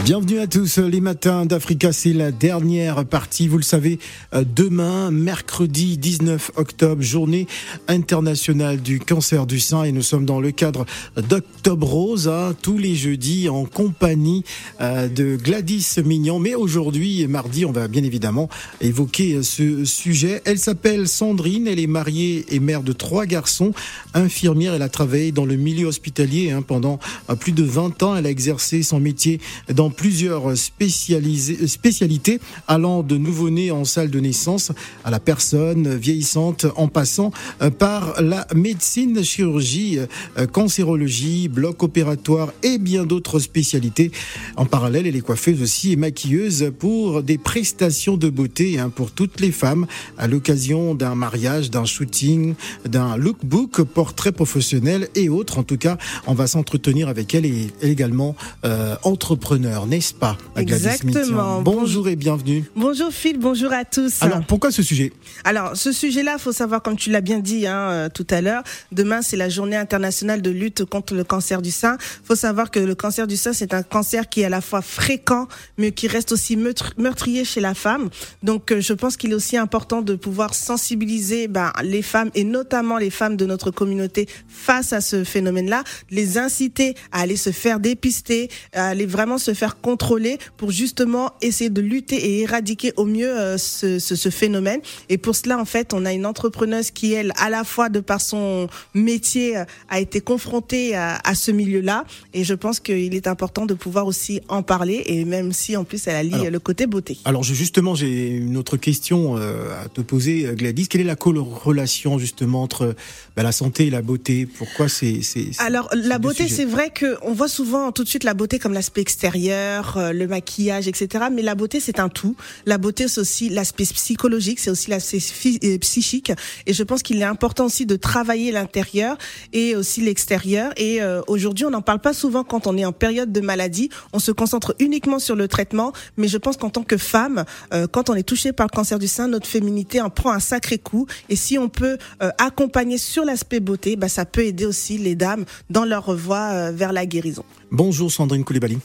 Bienvenue à tous. Les matins d'Africa, c'est la dernière partie. Vous le savez, euh, demain, mercredi 19 octobre, journée internationale du cancer du sein. Et nous sommes dans le cadre d'Octobre Rose, hein, tous les jeudis, en compagnie euh, de Gladys Mignon. Mais aujourd'hui, mardi, on va bien évidemment évoquer ce sujet. Elle s'appelle Sandrine. Elle est mariée et mère de trois garçons. Infirmière, elle a travaillé dans le milieu hospitalier hein, pendant euh, plus de 20 ans. Elle a exercé son métier dans plusieurs spécialités allant de nouveau-né en salle de naissance à la personne vieillissante en passant euh, par la médecine, chirurgie, euh, cancérologie, bloc opératoire et bien d'autres spécialités. En parallèle, elle est coiffeuse aussi et maquilleuse pour des prestations de beauté hein, pour toutes les femmes à l'occasion d'un mariage, d'un shooting, d'un lookbook, portrait professionnel et autres. En tout cas, on va s'entretenir avec elle et également euh, entrepreneur n'est-ce pas Exactement. Bonjour et bienvenue. Bonjour Phil, bonjour à tous. Alors pourquoi ce sujet? Alors ce sujet-là, faut savoir, comme tu l'as bien dit hein, euh, tout à l'heure, demain c'est la journée internationale de lutte contre le cancer du sein. Faut savoir que le cancer du sein c'est un cancer qui est à la fois fréquent, mais qui reste aussi meurtrier chez la femme. Donc euh, je pense qu'il est aussi important de pouvoir sensibiliser ben, les femmes et notamment les femmes de notre communauté face à ce phénomène-là, les inciter à aller se faire dépister, à aller vraiment se faire contrôler pour justement essayer de lutter et éradiquer au mieux euh, ce, ce, ce, phénomène. Et pour cela, en fait, on a une entrepreneuse qui, elle, à la fois de par son métier, euh, a été confrontée à, à ce milieu-là. Et je pense qu'il est important de pouvoir aussi en parler. Et même si, en plus, elle allie le côté beauté. Alors, justement, j'ai une autre question euh, à te poser, Gladys. Quelle est la corrélation justement entre bah, la santé et la beauté? Pourquoi c'est Alors, la beauté, c'est vrai que on voit souvent tout de suite la beauté comme l'aspect extérieur euh, le maquillage, etc. Mais la beauté, c'est un tout. La beauté, c'est aussi l'aspect psychologique, c'est aussi l'aspect euh, psychique. Et je pense qu'il est important aussi de travailler l'intérieur et aussi l'extérieur. Et euh, aujourd'hui, on n'en parle pas souvent quand on est en période de maladie. On se concentre uniquement sur le traitement. Mais je pense qu'en tant que femme, quand on est touché par le cancer du sein, notre féminité en prend un sacré coup. Et si on peut accompagner sur l'aspect beauté, bah, ça peut aider aussi les dames dans leur voie vers la guérison. Bonjour Sandrine Koulibaly.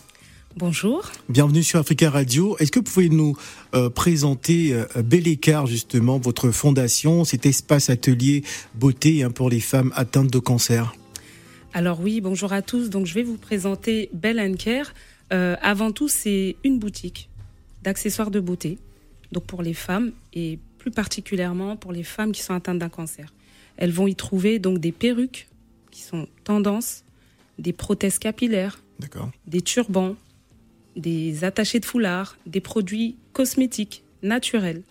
Bonjour. Bienvenue sur Africa Radio. Est-ce que vous pouvez nous euh, présenter euh, Bel Écart, justement, votre fondation, cet espace atelier beauté hein, pour les femmes atteintes de cancer? Alors oui, bonjour à tous. Donc je vais vous présenter Belle Care. Euh, avant tout, c'est une boutique d'accessoires de beauté, donc pour les femmes et plus particulièrement pour les femmes qui sont atteintes d'un cancer. Elles vont y trouver donc des perruques qui sont tendances, des prothèses capillaires, des turbans, des attachés de foulard, des produits cosmétiques naturels,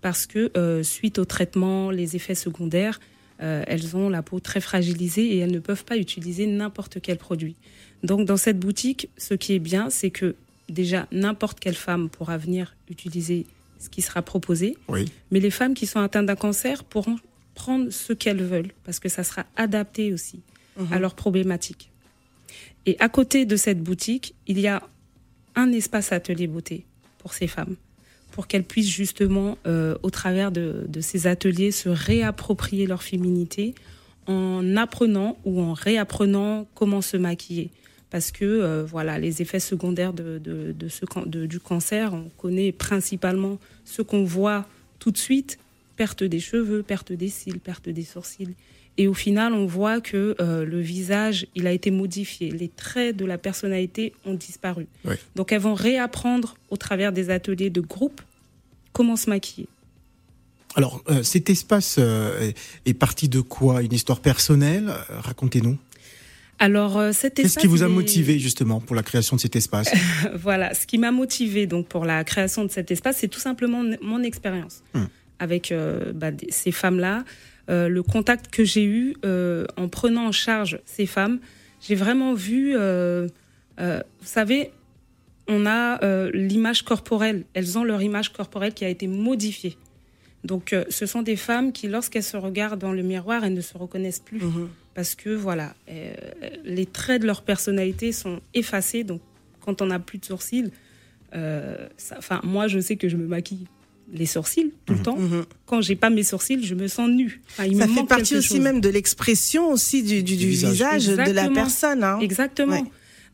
parce que euh, suite au traitement, les effets secondaires, euh, elles ont la peau très fragilisée et elles ne peuvent pas utiliser n'importe quel produit. Donc dans cette boutique, ce qui est bien, c'est que déjà n'importe quelle femme pourra venir utiliser ce qui sera proposé, mais les femmes qui sont atteintes d'un cancer pourront prendre ce qu'elles veulent, parce que ça sera adapté aussi à mhm. leurs problématiques. Et à côté de cette boutique, il y a un espace atelier beauté pour ces femmes, pour qu'elles puissent justement, euh, au travers de, ces ateliers, se réapproprier leur féminité en apprenant ou en réapprenant comment se maquiller. Parce que euh, voilà, les effets secondaires du cancer, on connaît principalement ce qu'on voit tout de suite, perte des cheveux, perte des cils, perte des sourcils. Et au final, on voit que euh, le visage, il a été modifié. Les traits de la personnalité ont disparu. Donc, elles vont réapprendre au travers des ateliers de groupe comment se maquiller. Alors, euh, cet espace euh, est parti de quoi? Une histoire personnelle? Racontez-nous. Alors, cet espace. Qu'est-ce qui vous a motivé justement pour la création de cet espace? Voilà, ce qui m'a motivé donc pour la création de cet espace, c'est tout simplement mon expérience hum. avec bah, ces femmes-là. Euh, le contact que j'ai eu euh, en prenant en charge ces femmes, j'ai vraiment vu, euh, vous savez, on a l'image corporelle, elles ont leur image corporelle qui a été modifiée. Donc, ce sont des femmes qui, lorsqu'elles se regardent dans le miroir, elles ne se reconnaissent plus. Mhm. Parce que, voilà, les traits de leur personnalité sont effacés. Donc, quand on n'a plus de sourcils, enfin, moi, je sais que je me maquille les sourcils tout le Mhm. temps. Mhm. Quand j'ai pas mes sourcils, je me sens nue. Enfin, il Ça me fait partie aussi chose. même de l'expression aussi du, du, Du du visage. visage, de la personne. Hein. Exactement. Ouais.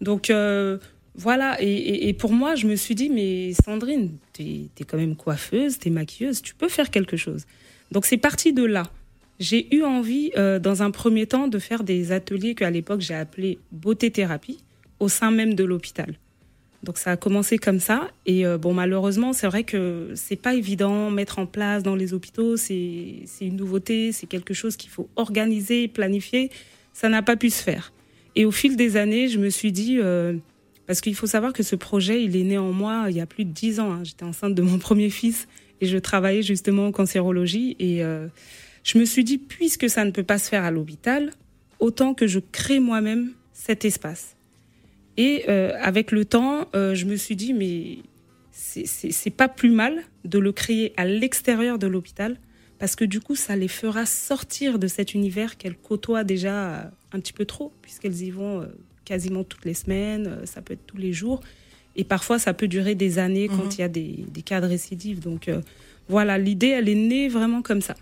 Donc euh, voilà, et, et- et pour moi, je me suis dit, mais Sandrine, t'es es quand même coiffeuse, t'es maquilleuse, tu peux faire quelque chose. Donc c'est parti de là. J'ai eu envie, euh, dans un premier temps, de faire des ateliers qu'à l'époque j'ai appelés beauté thérapie au sein même de l'hôpital. Donc ça a commencé comme ça. Et euh, bon, malheureusement, c'est vrai que c'est pas évident mettre en place dans les hôpitaux. C'est une nouveauté, c'est quelque chose qu'il faut organiser, planifier. Ça n'a pas pu se faire. Et au fil des années, je me suis dit, euh, parce qu'il faut savoir que ce projet, il est né en moi il y a plus de dix ans. hein. J'étais enceinte de mon premier fils et je travaillais justement en cancérologie. Et euh, je me suis dit, puisque ça ne peut pas se faire à l'hôpital, autant que je crée moi-même cet espace. Et euh, avec le temps, euh, je me suis dit, mais c'est- pas plus mal de le créer à l'extérieur de l'hôpital, parce que du coup, ça les fera sortir de cet univers qu'elles côtoient déjà un petit peu trop, puisqu'elles y vont euh, quasiment toutes les semaines, ça peut être tous les jours. Et parfois, ça peut durer des années quand Mhm. il y a des, des cas de récidive. Donc euh, voilà, l'idée, elle est née vraiment comme ça.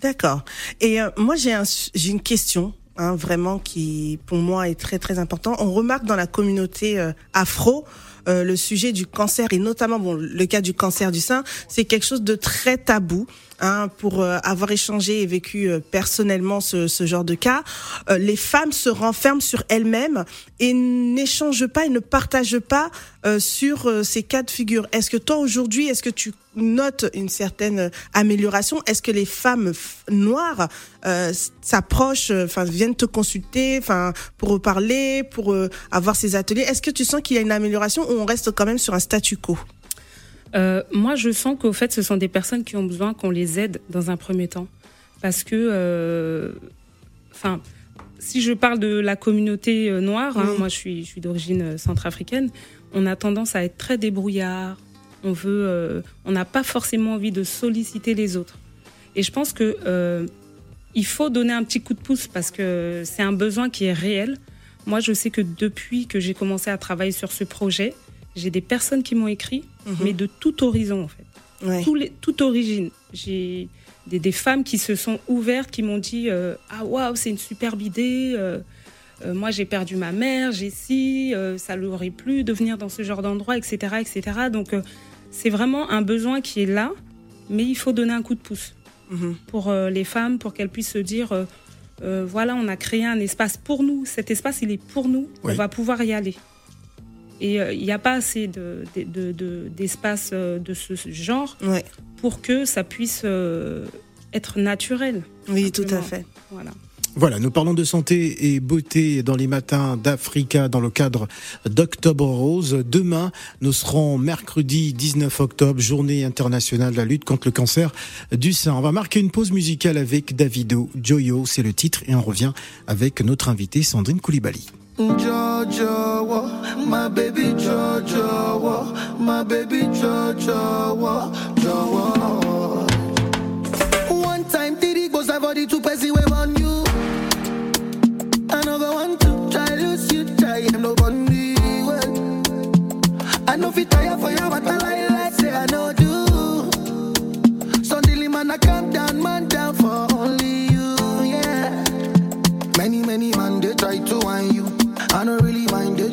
D'accord. Et euh, moi, j'ai un, j'ai une question, hein, vraiment, qui pour moi est très très important. On remarque dans la communauté euh, afro euh, le sujet du cancer et notamment bon le cas du cancer du sein, c'est quelque chose de très tabou. Hein, pour euh, avoir échangé et vécu euh, personnellement ce, ce genre de cas, les femmes se renferment sur elles-mêmes et n'échangent pas et ne partagent pas sur ces cas de figure. Est-ce que toi aujourd'hui, est-ce que tu notes une certaine amélioration? Est-ce que les femmes noires s'approchent, viennent te consulter, enfin pour parler, pour avoir ces ateliers? Est-ce que tu sens qu'il y a une amélioration on reste quand même sur un statu quo Euh, moi, je sens qu'au fait, ce sont des personnes qui ont besoin qu'on les aide dans un premier temps. Parce que, euh, enfin, si je parle de la communauté euh, noire, hein, moi je suis, je suis d'origine centrafricaine, on a tendance à être très débrouillard. On veut, euh, on n'a pas forcément envie de solliciter les autres. Et je pense que il faut donner un petit coup de pouce parce que c'est un besoin qui est réel. Moi, je sais que depuis que j'ai commencé à travailler sur ce projet, j'ai des personnes qui m'ont écrit, Mhm. mais de tout horizon en fait, Ouais. Les, toute origine. J'ai des, des femmes qui se sont ouvertes, qui m'ont dit euh, ah waouh c'est une superbe idée. euh, euh, moi j'ai perdu ma mère, j'ai si, ça leur aurait plu de venir dans ce genre d'endroit, etc., etc. Donc c'est vraiment un besoin qui est là, mais il faut donner un coup de pouce Mhm. pour les femmes, pour qu'elles puissent se dire, voilà, on a créé un espace pour nous. Cet espace, il est pour nous. Oui. On va pouvoir y aller. Et euh, il n'y a pas assez de- de- de- de- d'espace euh, de, ce genre Ouais. pour que ça puisse euh, être naturel. Oui, tout à fait. Voilà. Voilà, nous parlons de santé et beauté dans les matins d'Africa dans le cadre d'Octobre Rose. Demain, nous serons mercredi 19 octobre, journée internationale de la lutte contre le cancer du sein. On va marquer une pause musicale avec Davido, Joyo, c'est le titre, et on revient avec notre invitée Sandrine Koulibaly. Jojo, my baby Jojo, my baby Jojo, Jojo. One time, Diddy goes have body to press the wave on you. Another one to try lose you, try him no. Well, I know fit tire for you, but I lie like say I know do. Suddenly, man, I calm down, man down for only you, yeah. Many, many man, they try to whine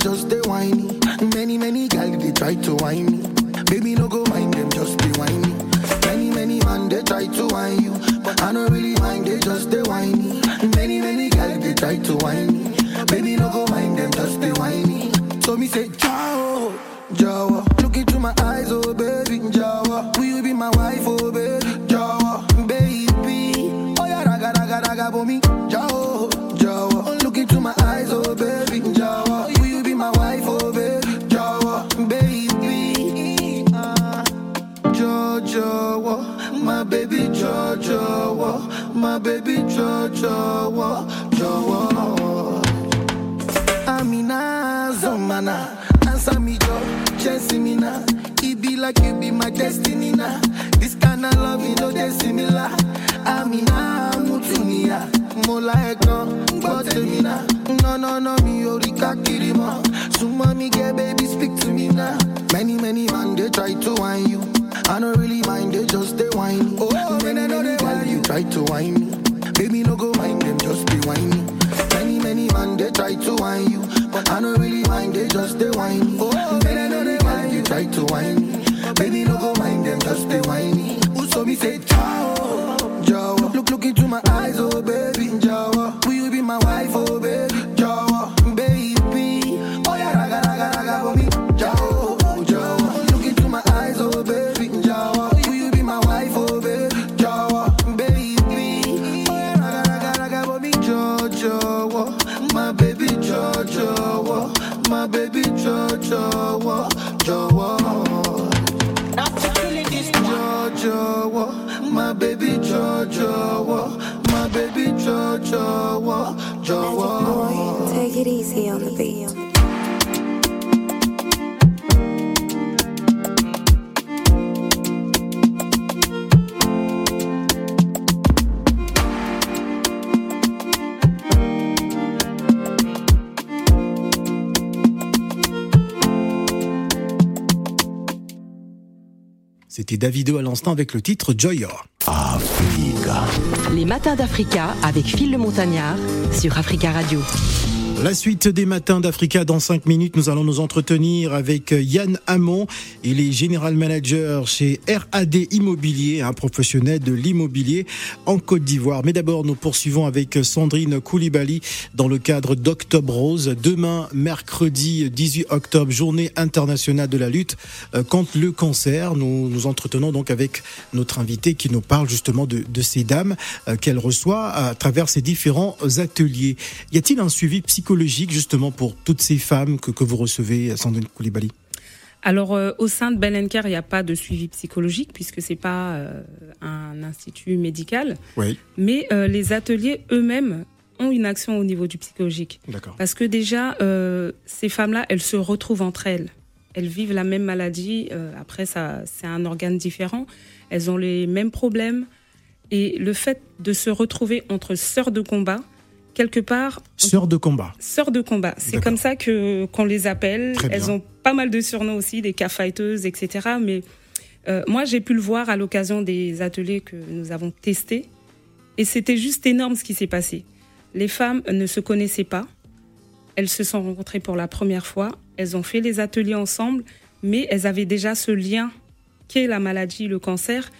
just they whiny. Many, many guys, they try to whine me. Baby, no go mind them, just be whiny. Many, many man, they try to whine you. But I don't really mind, they just they whiny. Many, many guys, they try to whine me. Baby, no go mind them, just be whiny. So me say, ciao, I don't really mind, they just they whine. Oh, many, many while you try to whine. Baby, no go mind them, just be whiny. Who saw me say ciao, C'était Davido à l'instant avec le titre Joyo. Les matins d'Africa avec Phil le Montagnard sur Africa Radio. La suite des matins d'Africa dans 5 minutes, nous allons nous entretenir avec Yann Hamon. Il est général manager chez RAD Immobilier, un professionnel de l'immobilier en Côte d'Ivoire. Mais d'abord, nous poursuivons avec Sandrine Koulibaly dans le cadre d'Octobre Rose. Demain, mercredi 18 octobre, journée internationale de la lutte euh, contre le cancer. Nous nous entretenons donc avec notre invité qui nous parle justement de, de ces dames euh, qu'elle reçoit à travers ces différents ateliers. Y a-t-il un suivi psychologique justement pour toutes ces femmes que, que vous recevez, Sandrine Koulibaly? Alors, euh, au sein de Bellenker, il n'y a pas de suivi psychologique puisque c'est pas euh, un institut médical. Oui. Mais euh, les ateliers eux-mêmes ont une action au niveau du psychologique. D'accord. Parce que déjà, euh, ces femmes-là, elles se retrouvent entre elles. Elles vivent la même maladie. euh, après, ça, c'est un organe différent. Elles ont les mêmes problèmes. Et le fait de se retrouver entre sœurs de combat, quelque part, Sœur de combat. sœurs de combat. C'est comme ça que qu'on les appelle. Elles ont pas mal de surnoms aussi, des cas fighteuses, etc. Mais euh, moi, j'ai pu le voir à l'occasion des ateliers que nous avons testés, et c'était juste énorme ce qui s'est passé. Les femmes ne se connaissaient pas. Elles se sont rencontrées pour la première fois. Elles ont fait les ateliers ensemble, mais elles avaient déjà ce lien qu'est la maladie, le cancer.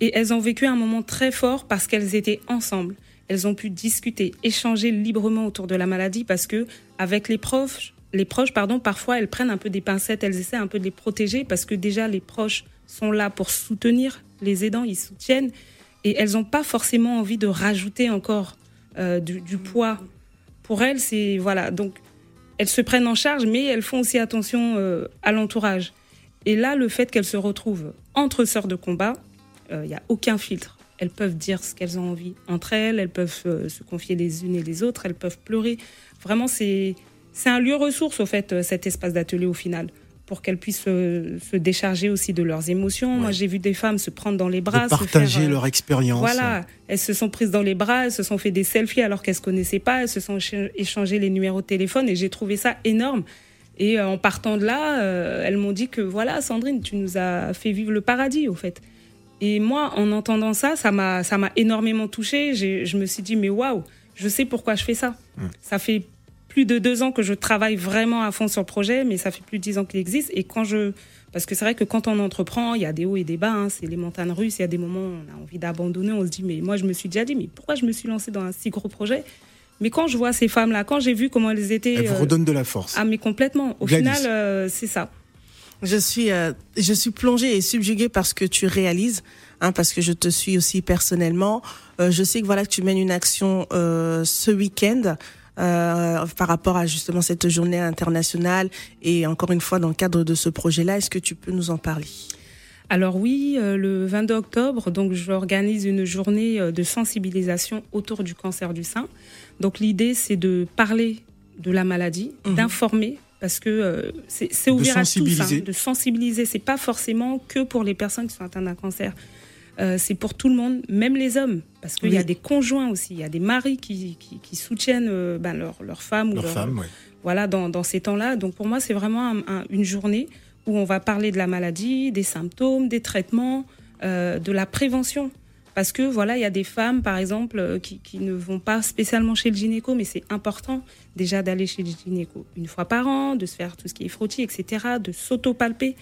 Et elles ont vécu un moment très fort parce qu'elles étaient ensemble. Elles ont pu discuter, échanger librement autour de la maladie parce que avec les proches, les proches, pardon, parfois elles prennent un peu des pincettes, elles essaient un peu de les protéger parce que déjà les proches sont là pour soutenir les aidants, ils soutiennent et elles n'ont pas forcément envie de rajouter encore euh, du, poids. Pour elles, c'est voilà donc elles se prennent en charge, mais elles font aussi attention euh, à l'entourage. Et là, le fait qu'elles se retrouvent entre sœurs de combat, il n'y a aucun filtre. Elles peuvent dire ce qu'elles ont envie entre elles, elles peuvent euh, se confier les unes et les autres, elles peuvent pleurer. Vraiment, c'est un lieu ressource, au fait, euh, cet espace d'atelier au final, pour qu'elles puissent euh, se décharger aussi de leurs émotions. Moi, j'ai vu des femmes se prendre dans les bras, de se partager faire, leur expérience. voilà, elles se sont prises dans les bras, elles se sont fait des selfies alors qu'elles se connaissaient pas, elles se sont écha- échangé les numéros de téléphone et j'ai trouvé ça énorme. Et en partant de là, elles m'ont dit que voilà, Sandrine, tu nous as fait vivre le paradis au fait. Et moi, en entendant ça, ça m'a ça m'a énormément touchée. Je me suis dit mais waouh, je sais pourquoi je fais ça. Ça fait plus de deux ans que je travaille vraiment à fond sur le projet, mais ça fait plus de dix ans qu'il existe. Et quand je, parce que c'est vrai que quand on entreprend, il y a des hauts et des bas. hein, c'est les montagnes russes. Il y a des moments où on a envie d'abandonner. On se dit, mais moi, je me suis déjà dit, mais pourquoi je me suis lancée dans un si gros projet? Mais quand je vois ces femmes-là, quand j'ai vu comment elles étaient, Elle vous euh, redonne de la force. ah mais complètement. Au Gladys. final, euh, c'est ça. Je suis, euh, je suis plongée et subjuguée par ce que tu réalises, hein, parce que je te suis aussi personnellement. Euh, je sais que voilà que tu mènes une action euh, ce week-end. par rapport à justement cette journée internationale et encore une fois dans le cadre de ce projet-là, est-ce que tu peux nous en parler? Alors oui, le 22 octobre, donc j'organise une journée de sensibilisation autour du cancer du sein. Donc l'idée, c'est de parler de la maladie, Mhm. d'informer, parce que euh, c'est ouvert à tous, hein, de sensibiliser. C'est pas forcément que pour les personnes qui sont atteintes d'un cancer. Euh, c'est pour tout le monde, même les hommes, parce qu'il y a Oui. des conjoints aussi, il y a des maris qui, qui, qui soutiennent euh, ben, leur, leur femme ou Leur femme, ouais. voilà, dans, dans ces temps-là. Donc pour moi, c'est vraiment un- un- une journée où on va parler de la maladie, des symptômes, des traitements, euh, de la prévention. Parce que voilà, il y a des femmes, par exemple, euh, qui, ne vont pas spécialement chez le gynéco, mais c'est important déjà d'aller chez le gynéco une fois par an, de se faire tout ce qui est frottis, etc., de s'auto-palper.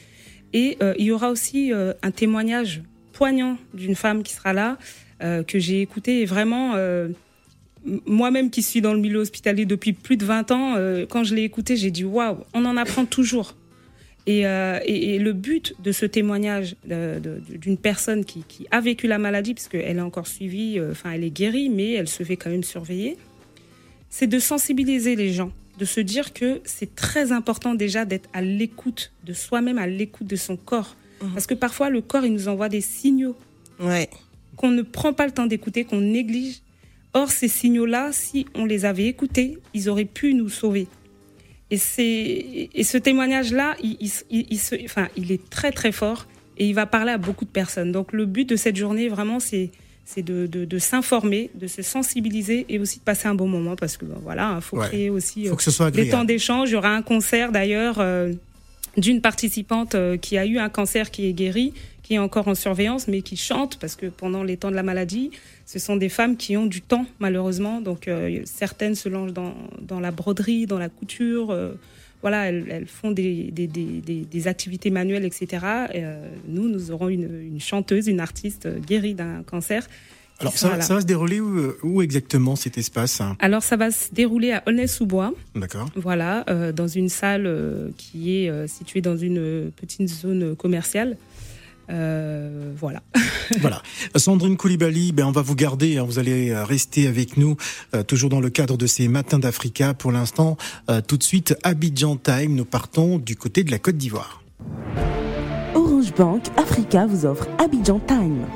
Et euh, il y aura aussi euh, un témoignage poignant d'une femme qui sera là, que j'ai écouté et vraiment moi-même qui suis dans le milieu hospitalier depuis plus de 20 ans, quand je l'ai écouté, j'ai dit waouh, on en apprend toujours. Et, euh, et, et, le but de ce témoignage d'une personne qui, qui, a vécu la maladie, puisqu'elle est encore suivie, euh, enfin elle est guérie, mais elle se fait quand même surveiller, c'est de sensibiliser les gens, de se dire que c'est très important déjà d'être à l'écoute de soi-même, à l'écoute de son corps. Mmh. Parce que parfois le corps, il nous envoie des signaux ouais. qu'on ne prend pas le temps d'écouter, qu'on néglige. Or, ces signaux-là, si on les avait écoutés, ils auraient pu nous sauver. Et, et ce témoignage-là, il, il, il, se, enfin, il est très très fort et il va parler à beaucoup de personnes. Donc le but de cette journée, vraiment, c'est de, de, de s'informer, de se sensibiliser et aussi de passer un bon moment parce que ben, voilà, il faut Ouais. créer aussi Faut que ce soit des temps d'échange. Il y aura un concert d'ailleurs euh, d'une participante euh, qui a eu un cancer qui est guéri, qui est encore en surveillance, mais qui chante parce que pendant les temps de la maladie, ce sont des femmes qui ont du temps malheureusement. Donc euh, certaines se lancent dans, dans la broderie, dans la couture. euh, voilà, elles, elles font des, des, des, des, des activités manuelles, etc. Et, euh, nous, nous aurons une, une chanteuse, une artiste guérie d'un cancer. Alors, ça, va se dérouler où, où exactement cet espace hein? Alors, ça va se dérouler à Aulnay-sous-Bois. D'accord. Voilà, euh, dans une salle euh, qui est située dans une petite zone commerciale. Euh, voilà. Voilà. Sandrine Koulibaly, ben on va vous garder, hein, vous allez euh, rester avec nous, euh, toujours dans le cadre de ces matins d'Africa. Pour l'instant, euh, tout de suite, Abidjan Time, nous partons du côté de la Côte d'Ivoire. Orange Bank Africa vous offre Abidjan Time.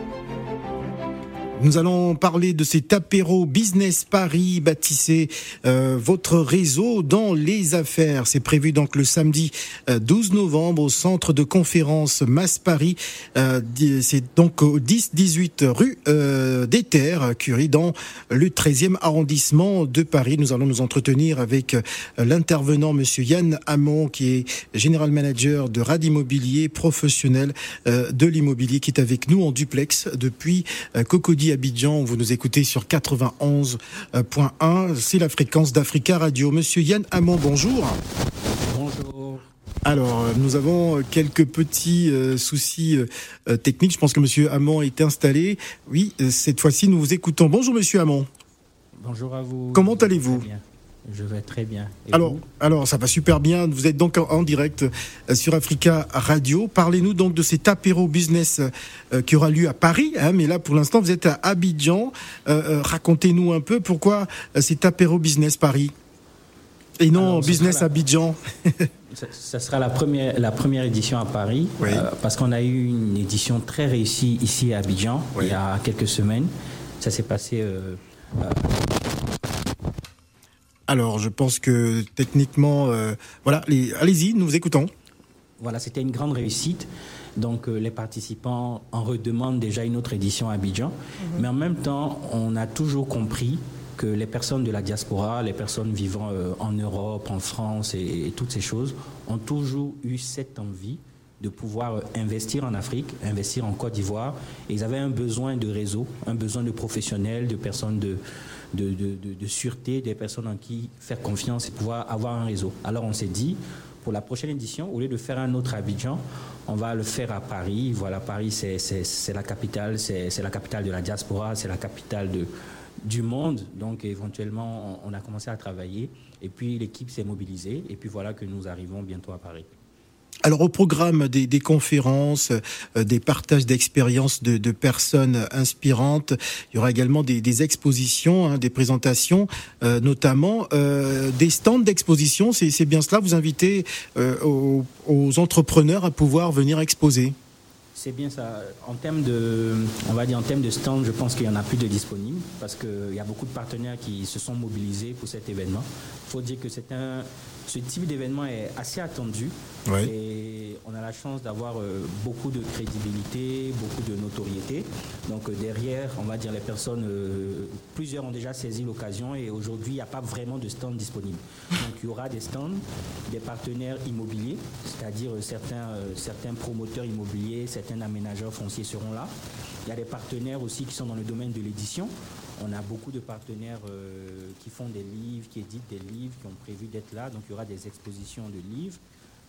Nous allons parler de cet apéro Business Paris, bâtissez euh, votre réseau dans les affaires. C'est prévu donc le samedi euh, 12 novembre au centre de conférence Mass Paris. Euh, C'est donc au 10-18 rue euh, des Terres, Curie, dans le 13e arrondissement de Paris. Nous allons nous entretenir avec euh, l'intervenant Monsieur Yann Hamon, qui est général manager de Rad Immobilier, professionnel euh, de l'immobilier, qui est avec nous en duplex depuis euh, Abidjan. Vous nous écoutez sur 91.1. C'est la fréquence d'Africa Radio. Monsieur Yann Hamon, bonjour. Bonjour. Alors, euh, nous avons euh, quelques petits euh, soucis euh, techniques. Je pense que Monsieur Hamon est installé. Oui, cette fois-ci, nous vous écoutons. Bonjour, Monsieur Hamon. Bonjour à vous. Comment allez-vous? Je vais très bien. Et Alors, alors, ça va super bien. Vous êtes donc en, en direct euh, sur Africa Radio. Parlez-nous donc de cet apéro business euh, qui aura lieu à Paris. hein, mais là, pour l'instant, vous êtes à Abidjan. Euh, Racontez-nous un peu pourquoi cet apéro business Paris et non Alors, business la- Abidjan. Ce ce sera la première, la première édition à Paris, Oui. euh, parce qu'on a eu une édition très réussie ici à Abidjan, Oui. il y a quelques semaines. Ça s'est passé Alors, je pense que techniquement, euh, voilà, allez-y, nous vous écoutons. Voilà, c'était une grande réussite. Donc euh, les participants en redemandent déjà une autre édition à Abidjan. Mais en même temps, on a toujours compris que les personnes de la diaspora, les personnes vivant euh, en Europe, en France et, et toutes ces choses, ont toujours eu cette envie de pouvoir euh, investir en Afrique, investir en Côte d'Ivoire. Et ils avaient un besoin de réseau, un besoin de professionnels, de personnes de, de, sûreté, des personnes en qui faire confiance et pouvoir avoir un réseau. Alors on s'est dit, pour la prochaine édition, au lieu de faire un autre Abidjan, on va le faire à Paris. Voilà, Paris, c'est- la capitale, c'est la capitale de la diaspora, c'est la capitale du monde. Donc, éventuellement, on a commencé à travailler. Et puis, l'équipe s'est mobilisée. Et puis, voilà que nous arrivons bientôt à Paris. Alors au programme des, conférences, euh, des partages d'expériences de, personnes inspirantes, il y aura également des, expositions, hein, des présentations, euh, notamment euh, des stands d'exposition. C'est bien cela. Vous invitez aux, aux entrepreneurs à pouvoir venir exposer. C'est bien ça. En termes de, on va dire en termes de stand, je pense qu'il y en a plus de disponibles parce qu'il y a beaucoup de partenaires qui se sont mobilisés pour cet événement. Il faut dire que c'est un, ce type d'événement est assez attendu. Et on a la chance d'avoir euh, beaucoup de crédibilité, beaucoup de notoriété. Donc euh, derrière, on va dire les personnes, euh, plusieurs ont déjà saisi l'occasion et aujourd'hui, il n'y a pas vraiment de stand disponible. Donc il y aura des stands, des partenaires immobiliers, c'est-à-dire certains, certains promoteurs immobiliers, certains aménageurs fonciers seront là. Il y a des partenaires aussi qui sont dans le domaine de l'édition. On a beaucoup de partenaires euh, qui font des livres, qui éditent des livres, qui ont prévu d'être là. Donc il y aura des expositions de livres.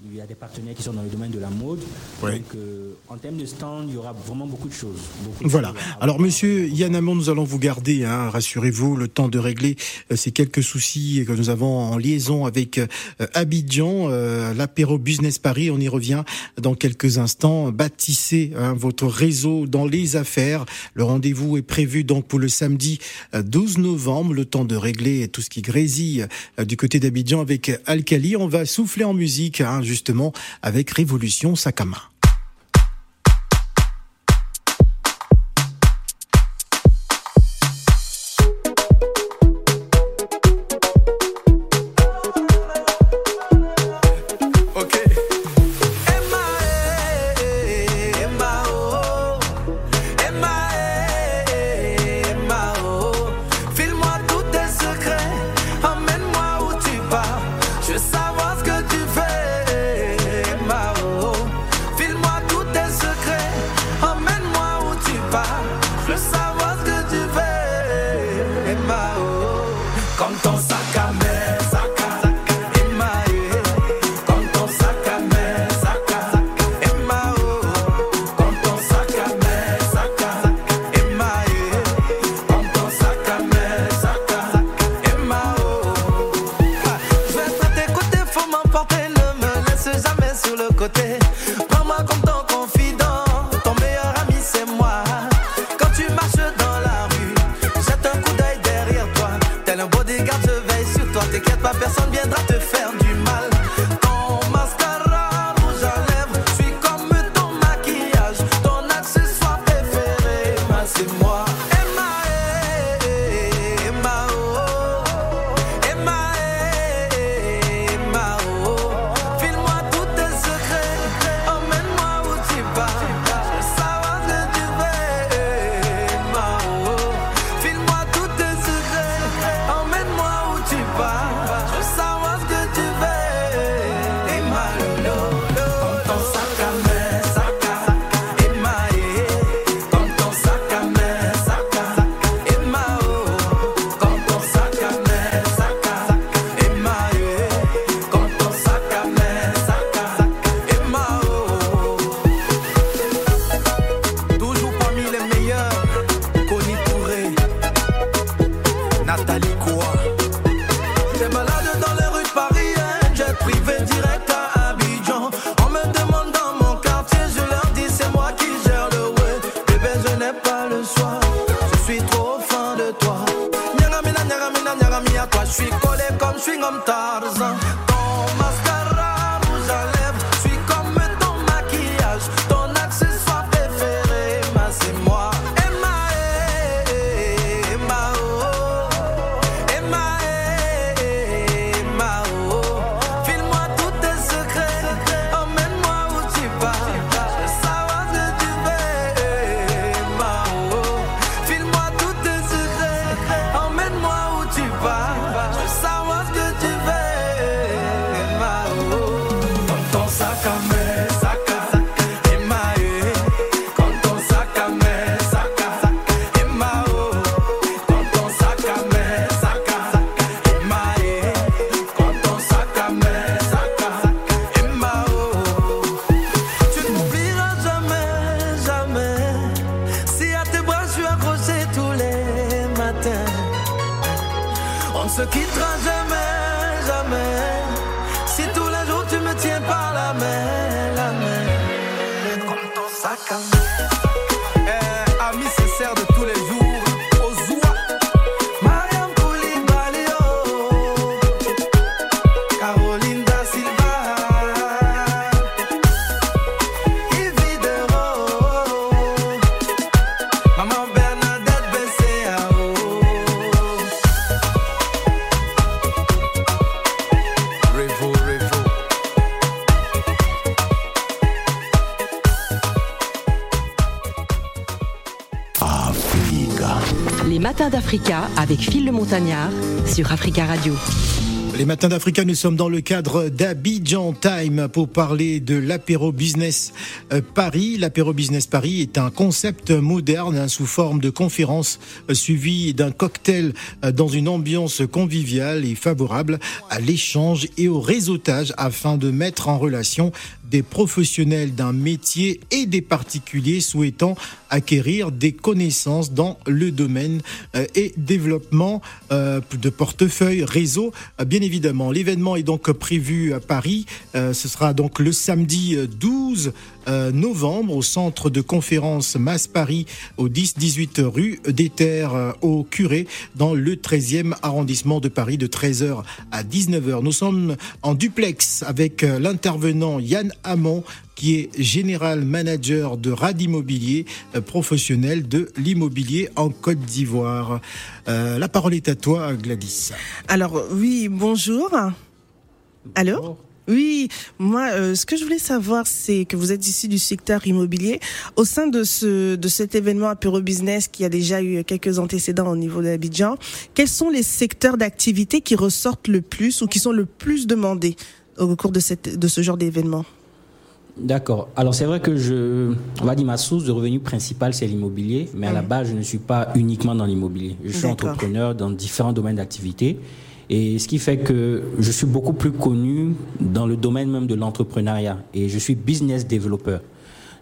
Il y a des partenaires qui sont dans le domaine de la mode. Oui. Donc, euh, en termes de stand, il y aura vraiment beaucoup de choses. Voilà. Alors, monsieur Yann Amon, nous allons vous garder, hein, rassurez-vous, le temps de régler euh, ces quelques soucis que nous avons en liaison avec euh, Abidjan, euh, l'apéro Business Paris. On y revient dans quelques instants. Bâtissez hein, votre réseau dans les affaires. Le rendez-vous est prévu donc pour le samedi euh, 12 novembre. Le temps de régler tout ce qui grésille du côté d'Abidjan avec Alcali. On va souffler en musique. Hein, justement avec Révolution Sakama. Ce se quittera jamais, jamais. d'Africa avec Phil le Montagnard sur Africa Radio. Les matins d'Africa, nous sommes dans le cadre d'Abidjan Time pour parler de l'apéro business euh, Paris. L'apéro business Paris est un concept moderne hein, sous forme de conférence euh, suivi d'un cocktail euh, dans une ambiance conviviale et favorable à l'échange et au réseautage afin de mettre en relation des professionnels d'un métier et des particuliers souhaitant acquérir des connaissances dans le domaine euh, et développement euh, de portefeuille réseau. Euh, bien évidemment, l'événement est donc prévu à Paris. Ce sera donc le samedi 12 novembre au centre de conférence Masse Paris au 10-18 rue des Terres au Curé dans le 13e arrondissement de Paris de 13h à 19h. Nous sommes en duplex avec l'intervenant Yann Hamon qui est général manager de Rad Immobilier, euh, professionnel de l'immobilier en Côte d'Ivoire. Euh, la parole est à toi, Gladys. Alors oui, bonjour. Allô? Oui, moi, euh, ce que je voulais savoir, c'est que vous êtes ici du secteur immobilier. Au sein de ce de cet événement Apéro Business qui a déjà eu quelques antécédents au niveau de l'Abidjan, quels sont les secteurs d'activité qui ressortent le plus ou qui sont le plus demandés au cours de cette de ce genre d'événement? D'accord. Alors c'est vrai que je, on va dire ma source de revenus principale c'est l'immobilier, mais à la base je ne suis pas uniquement dans l'immobilier. Je suis entrepreneur dans différents domaines d'activité. Et ce qui fait que je suis beaucoup plus connu dans le domaine même de l'entrepreneuriat. Et je suis business developer.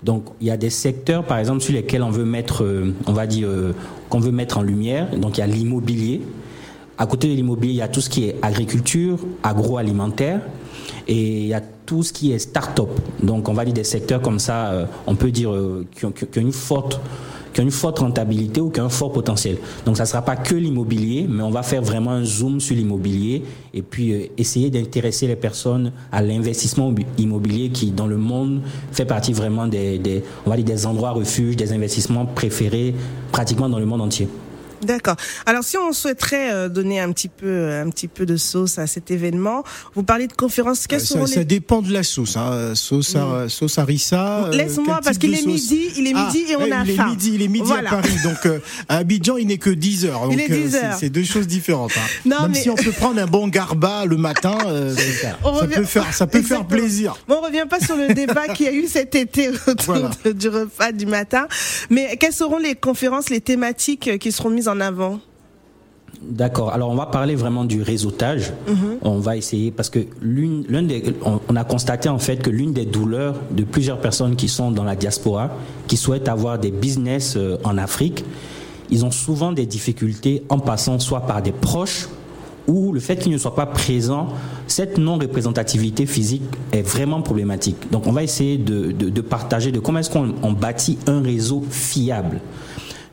Donc il y a des secteurs, par exemple, sur lesquels on veut mettre, euh, on va dire, euh, qu'on veut mettre en lumière. Donc il y a l'immobilier. À côté de l'immobilier, il y a tout ce qui est agriculture, agroalimentaire. Et il y a tout ce qui est start-up. Donc, on va dire des secteurs comme ça, euh, on peut dire, euh, qui, ont, une forte qui ont une forte rentabilité ou qui ont un fort potentiel. Donc ça ne sera pas que l'immobilier, mais on va faire vraiment un zoom sur l'immobilier et puis euh, essayer d'intéresser les personnes à l'investissement immobilier qui, dans le monde, fait partie vraiment des, des, on va dire des endroits refuges, des investissements préférés pratiquement dans le monde entier. D'accord. Alors si on souhaiterait euh, donner un petit peu euh, un petit peu de sauce à cet événement, vous parlez de conférences. Quelles ça, ça dépend de la sauce. Hein. Sauce, à, sauce harissa. Euh, Laisse-moi parce qu'il est midi, il est ah, midi et on a il faim. Est midi, il est midi à Paris. Donc à Abidjan, il n'est que 10 heures. Donc, il est 10 heures. C'est deux choses différentes. Hein. Non, Même si on peut prendre un bon garba le matin, ça, peut faire ça peut faire plaisir. Bon, on revient pas sur le débat qu'il y a eu cet été autour du repas du matin. Mais quelles seront les conférences, les thématiques qui seront mises en avant D'accord. Alors on va parler vraiment du réseautage. Mhm. On va essayer parce que l'une, des, on, a constaté en fait que l'une des douleurs de plusieurs personnes qui sont dans la diaspora, qui souhaitent avoir des business euh, en Afrique, ils ont souvent des difficultés en passant soit par des proches ou le fait qu'ils ne soient pas présents. Cette non représentativité physique est vraiment problématique. Donc on va essayer de, de partager de comment est-ce qu'on bâtit un réseau fiable.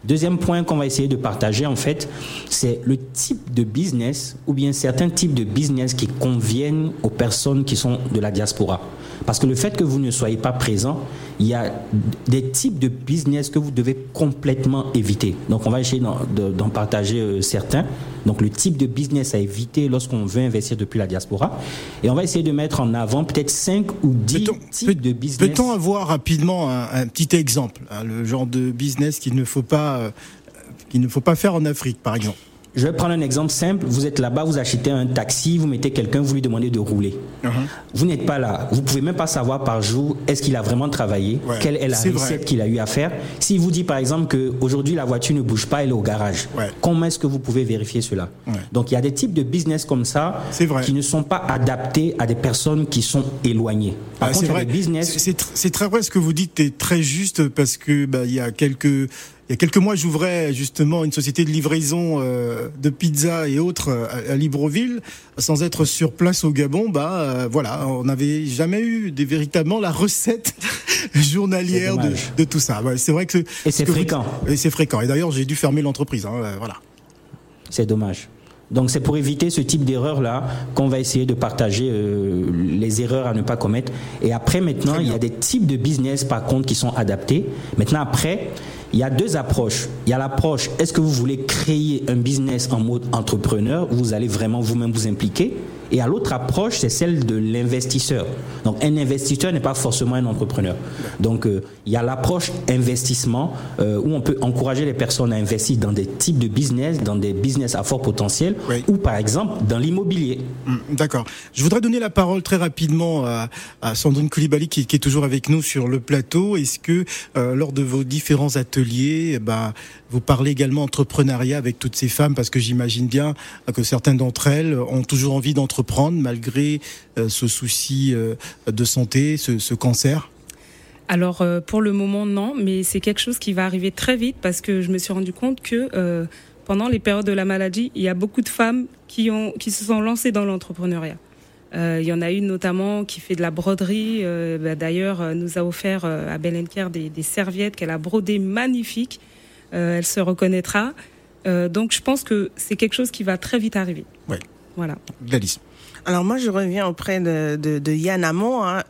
Deuxième point qu'on va essayer de partager, en fait, c'est le type de business ou bien certains types de business qui conviennent aux personnes qui sont de la diaspora. Parce que le fait que vous ne soyez pas présent, il y a des types de business que vous devez complètement éviter. Donc, on va essayer d'en partager euh, certains. Donc, le type de business à éviter lorsqu'on veut investir depuis la diaspora. Et on va essayer de mettre en avant peut-être 5 ou 10 types de business. Peut-on avoir rapidement un, petit exemple, hein, le genre de business qu'il ne faut pas, euh, qu'il ne faut pas faire en Afrique, par exemple? Je vais prendre un exemple simple. Vous êtes là-bas, vous achetez un taxi, vous mettez quelqu'un, vous lui demandez de rouler. Uh-huh. Vous n'êtes pas là. Vous pouvez même pas savoir par jour est-ce qu'il a vraiment travaillé, quelle est la recette qu'il a eu à faire. S'il vous dit par exemple qu'aujourd'hui la voiture ne bouge pas, elle est au garage. Comment est-ce que vous pouvez vérifier cela? Donc il y a des types de business comme ça qui ne sont pas adaptés à des personnes qui sont éloignées. Par ah, contre, il y a des business. C'est très vrai ce que vous dites, est très juste parce que bah, il y a quelques il y a quelques mois, j'ouvrais justement une société de livraison euh, de pizza et autres euh, à, Libreville, sans être sur place au Gabon. Bah euh, voilà, on n'avait jamais eu des, véritablement la recette journalière de, tout ça. c'est vrai que et c'est fréquent. et c'est fréquent. Et d'ailleurs, j'ai dû fermer l'entreprise. Hein, voilà. C'est dommage. Donc c'est pour éviter ce type d'erreur-là qu'on va essayer de partager les erreurs à ne pas commettre. Et après, maintenant, il y a des types de business, par contre, qui sont adaptés. Maintenant, après, il y a deux approches. Il y a l'approche, est-ce que vous voulez créer un business en mode entrepreneur? Où vous allez vraiment vous-même vous impliquer Et à l'autre approche, c'est celle de l'investisseur. Donc un investisseur n'est pas forcément un entrepreneur. Donc euh, il y a l'approche investissement euh, où on peut encourager les personnes à investir dans des types de business, dans des business à fort potentiel, Oui. ou par exemple dans l'immobilier. Hum, D'accord. Je voudrais donner la parole très rapidement à, à Sandrine Koulibaly qui, qui est toujours avec nous sur le plateau. Est-ce que euh, lors de vos différents ateliers, eh ben, vous parlez également entrepreneuriat avec toutes ces femmes parce que j'imagine bien que certaines d'entre elles ont toujours envie d'entreprendre malgré euh, ce souci euh, de santé, ce, ce cancer. Alors euh, pour le moment non, mais c'est quelque chose qui va arriver très vite parce que je me suis rendu compte que pendant les périodes de la maladie, il y a beaucoup de femmes qui ont qui se sont lancées dans l'entrepreneuriat. Il y en a une notamment qui fait de la broderie. bah, D'ailleurs, nous a offert à Belenker des, des serviettes qu'elle a brodées magnifiques. Euh, elle se reconnaîtra. Euh, donc je pense que c'est quelque chose qui va très vite arriver. Ouais. Voilà. Gladys. Alors moi, je reviens auprès de, de, de Yann Amont. hein.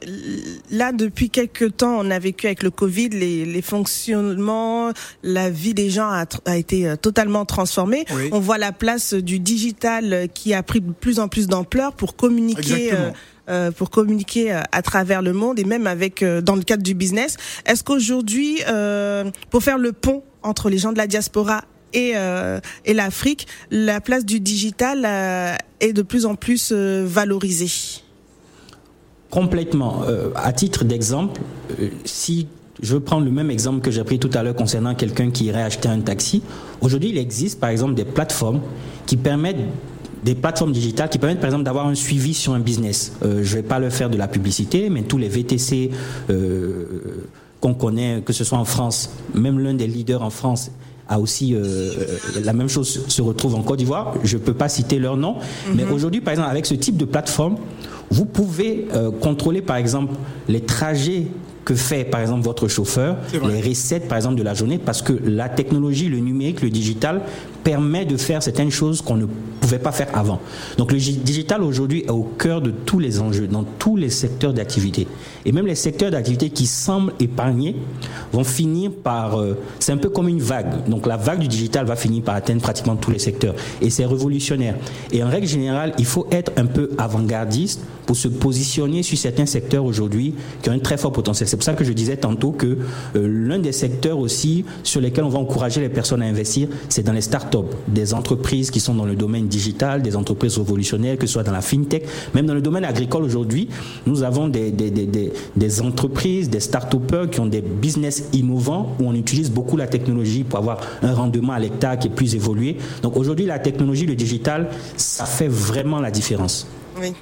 Là, depuis quelques temps, on a vécu avec le Covid, les, les fonctionnements, la vie des gens a, a été euh, totalement transformée. Oui. On voit la place du digital qui a pris de plus en plus d'ampleur pour communiquer. Euh, euh, pour communiquer à travers le monde et même avec euh, dans le cadre du business. Est-ce qu'aujourd'hui, euh, pour faire le pont entre les gens de la diaspora et, euh, l'Afrique, la place du digital euh, est de plus en plus euh, valorisée. Complètement. À titre d'exemple, si je veux prendre le même exemple que j'ai pris tout à l'heure concernant quelqu'un qui irait acheter un taxi, aujourd'hui il existe par exemple des plateformes qui permettent des plateformes digitales qui permettent par exemple d'avoir un suivi sur un business. Je vais pas leur faire de la publicité, mais tous les VTC qu'on connaît, que ce soit en France, même l'un des leaders en France a aussi euh, euh, la même chose se retrouve en Côte d'Ivoire. Je peux pas citer leur nom, mais aujourd'hui, par exemple, avec ce type de plateforme, vous pouvez euh, contrôler, par exemple, les trajets que fait, par exemple, votre chauffeur, les recettes, par exemple, de la journée, parce que la technologie, le numérique, le digital permet de faire certaines choses qu'on ne pouvait pas faire avant. Donc le gi- digital aujourd'hui est au cœur de tous les enjeux, dans tous les secteurs d'activité. Et même les secteurs d'activité qui semblent épargnés vont finir par... euh, c'est un peu comme une vague. Donc la vague du digital va finir par atteindre pratiquement tous les secteurs. Et c'est révolutionnaire. Et en règle générale, il faut être un peu avant-gardiste pour se positionner sur certains secteurs aujourd'hui qui ont un très fort potentiel. C'est pour ça que je disais tantôt que euh, l'un des secteurs aussi sur lesquels on va encourager les personnes à investir, c'est dans les startups, des entreprises qui sont dans le domaine digital, des entreprises révolutionnaires, que ce soit dans la fintech, même dans le domaine agricole aujourd'hui, nous avons des, des, des, des, des entreprises, des start qui ont des business innovants où on utilise beaucoup la technologie pour avoir un rendement à l'hectare qui est plus évolué. Donc aujourd'hui, la technologie, le digital, ça fait vraiment la différence. Oui.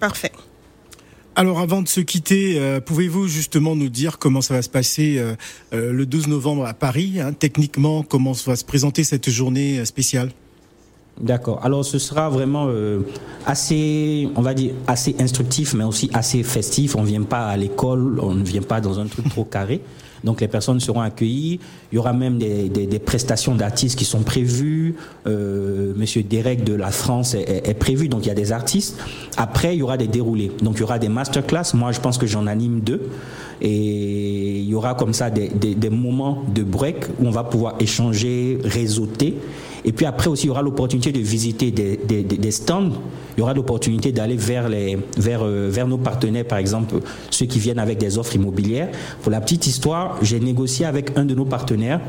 Parfait. Alors avant de se quitter, euh, pouvez-vous justement nous dire comment ça va se passer euh, euh, le 12 novembre à Paris hein, Techniquement, comment va se présenter cette journée spéciale? D'accord. Alors ce sera vraiment euh, assez, on va dire, assez instructif, mais aussi assez festif. On ne vient pas à l'école, on ne vient pas dans un truc trop carré. Donc les personnes seront accueillies. Il y aura même des, des, des prestations d'artistes qui sont prévues. Euh, Monsieur Derek de la France est, est- est prévu, donc il y a des artistes. Après, il y aura des déroulés. Donc il y aura des masterclass. Moi, je pense que j'en anime deux. Et il y aura comme ça des, des, des moments de break où on va pouvoir échanger, réseauter. Et puis après aussi, il y aura l'opportunité de visiter des, des, des- des stands. Il y aura l'opportunité d'aller vers, les, vers, euh, vers nos partenaires, par exemple, ceux qui viennent avec des offres immobilières. Pour la petite histoire, j'ai négocié avec un de nos partenaires,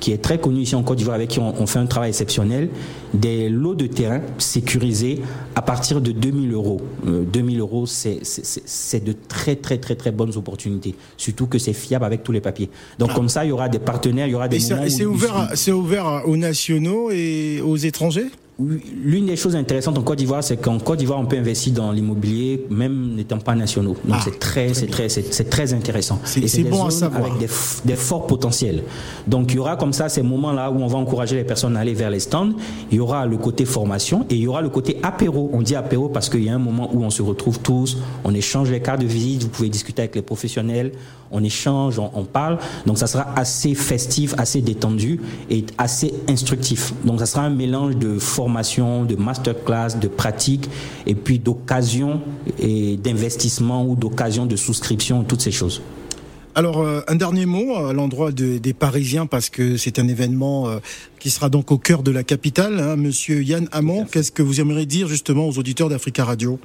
qui est très connu ici en Côte d'Ivoire, avec qui on, on fait un travail exceptionnel, des lots de terrain sécurisés à partir de 2000 euros. Euh, 2000 euros, c'est de très, très, très, très bonnes opportunités. Surtout que c'est fiable avec tous les papiers. Donc, comme ça, il y aura des partenaires, il y aura des Et c'est ouvert, ouvert aux nationaux et aux étrangers? L'une des choses intéressantes en Côte d'Ivoire, c'est qu'en Côte d'Ivoire, on peut investir dans l'immobilier, même n'étant pas nationaux. Donc Ah, c'est très, c'est très, c'est très intéressant. C'est- Et c'est bon à savoir. Avec des forts potentiels. Donc il y aura comme ça ces moments-là où on va encourager les personnes à aller vers les stands. Il y aura le côté formation et il y aura le côté apéro. On dit apéro parce qu'il y a un moment où on se retrouve tous, on échange les cartes de visite, vous pouvez discuter avec les professionnels, on échange, on, on parle. Donc ça sera assez festif, assez détendu et assez instructif. Donc ça sera un mélange de formation, de masterclass, de pratique et puis d'occasion et d'investissement ou d'occasion de souscription, toutes ces choses. Alors, euh, un dernier mot à l'endroit de- des Parisiens, parce que c'est un événement euh, qui sera donc au cœur de la capitale. hein. Monsieur Yann Hamon, qu'est-ce que vous aimeriez dire justement aux auditeurs d'Africa Radio?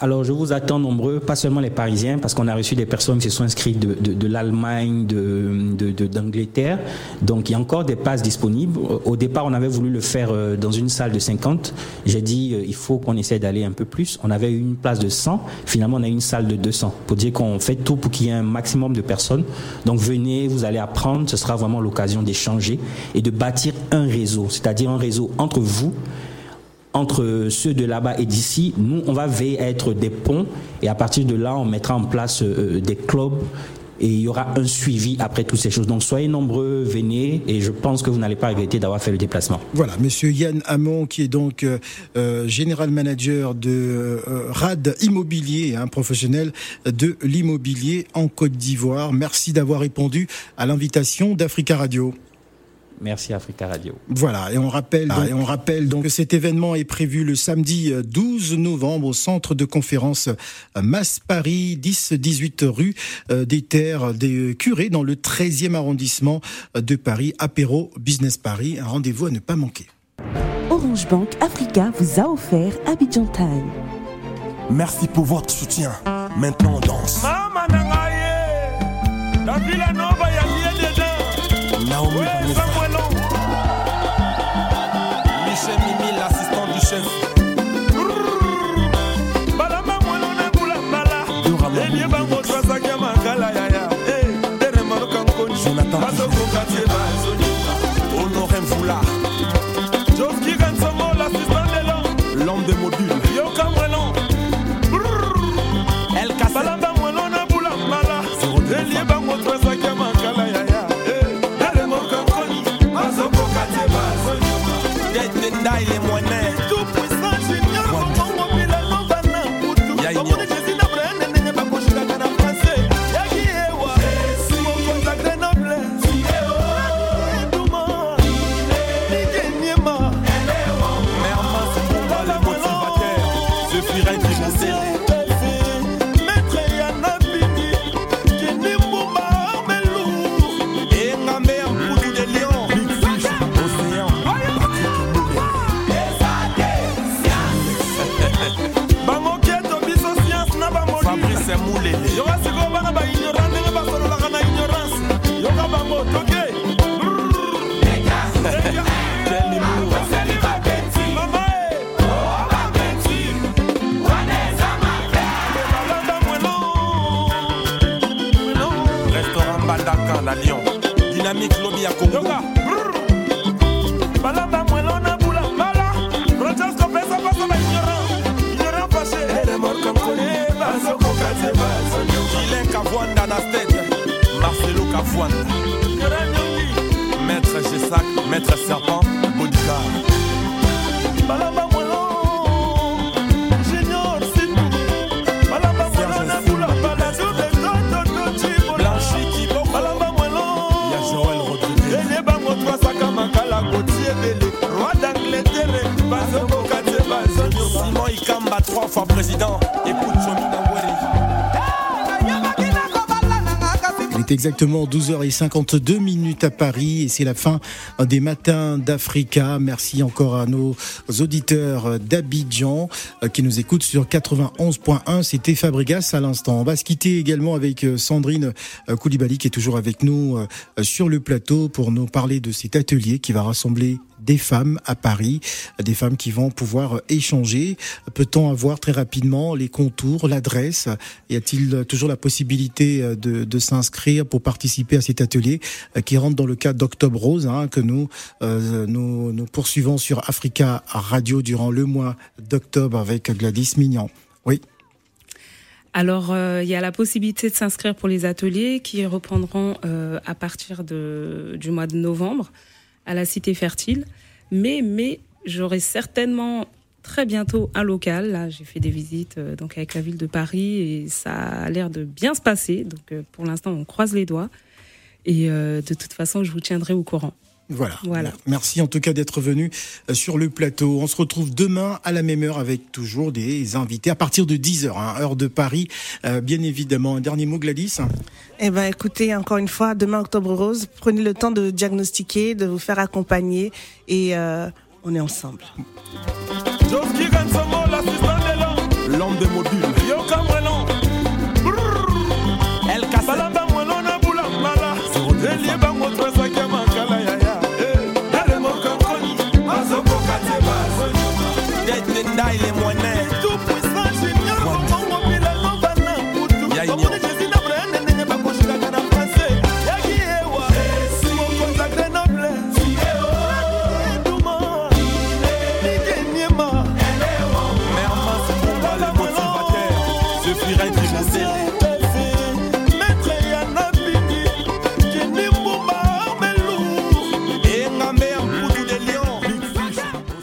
Alors, je vous attends nombreux, pas seulement les Parisiens, parce qu'on a reçu des personnes qui se sont inscrites de, de- de l'Allemagne, de, de- d'Angleterre. Donc, il y a encore des places disponibles. Au départ, on avait voulu le faire euh, dans une salle de 50. J'ai dit, euh, il faut qu'on essaie d'aller un peu plus. On avait une place de 100. Finalement, on a une salle de 200. Pour dire qu'on fait tout pour qu'il y ait un maximum de personnes. Donc, venez, vous allez apprendre. Ce sera vraiment l'occasion d'échanger et de bâtir un réseau. C'est-à-dire un réseau entre vous, entre ceux de là-bas et d'ici, nous, on va veiller à être des ponts et à partir de là, on mettra en place euh, des clubs et il y aura un suivi après toutes ces choses. Donc soyez nombreux, venez et je pense que vous n'allez pas regretter d'avoir fait le déplacement. Voilà, Monsieur Yann Hamon, qui est donc euh, euh, général manager de euh, RAD Immobilier, un professionnel de l'immobilier en Côte d'Ivoire. Merci d'avoir répondu à l'invitation d'Africa Radio. Merci Africa Radio. Voilà, et on rappelle, donc, et on rappelle donc que cet événement est prévu le samedi euh, 12 novembre au centre de conférence euh, Masse Paris, 10-18 rue euh, des Terres des Curés, dans le 13e arrondissement euh, de Paris, Apéro Business Paris. Un rendez-vous à ne pas manquer. Orange Bank Africa vous a offert Abidjan Time. Merci pour votre soutien. Maintenant, on danse. Mama dilemma exactement 12h52 minutes à Paris et c'est la fin des matins d'Africa. Merci encore à nos auditeurs d'Abidjan euh, qui nous écoutent sur 91.1. C'était Fabregas à l'instant. On va se quitter également avec euh, Sandrine euh, Koulibaly qui est toujours avec nous sur le plateau pour nous parler de cet atelier qui va rassembler des femmes à Paris, des femmes qui vont pouvoir échanger. Peut-on avoir très rapidement les contours, l'adresse? Y a-t-il toujours la possibilité euh, de, s'inscrire pour participer à cet atelier euh, qui rentre dans le cadre d'Octobre Rose hein, que nous, euh, nous poursuivons sur Africa Radio durant le mois d'octobre avec Gladys Mignon. Oui. Alors, il y a la possibilité de s'inscrire pour les ateliers qui reprendront à partir du mois de novembre à la Cité Fertile. Mais, mais j'aurai certainement très bientôt un local. Là, j'ai fait des visites euh, donc avec la ville de Paris et ça a l'air de bien se passer. Donc, euh, pour l'instant, on croise les doigts. Et euh, de toute façon, je vous tiendrai au courant. Voilà. Voilà. Merci en tout cas d'être venu euh, sur le plateau. On se retrouve demain à la même heure avec toujours des invités à partir de 10h, hein, heure de Paris. Euh, bien évidemment, un dernier mot Gladys Eh ben, écoutez, encore une fois, demain Octobre Rose, prenez le temps de diagnostiquer, de vous faire accompagner et euh, on est ensemble. L'homme. Des.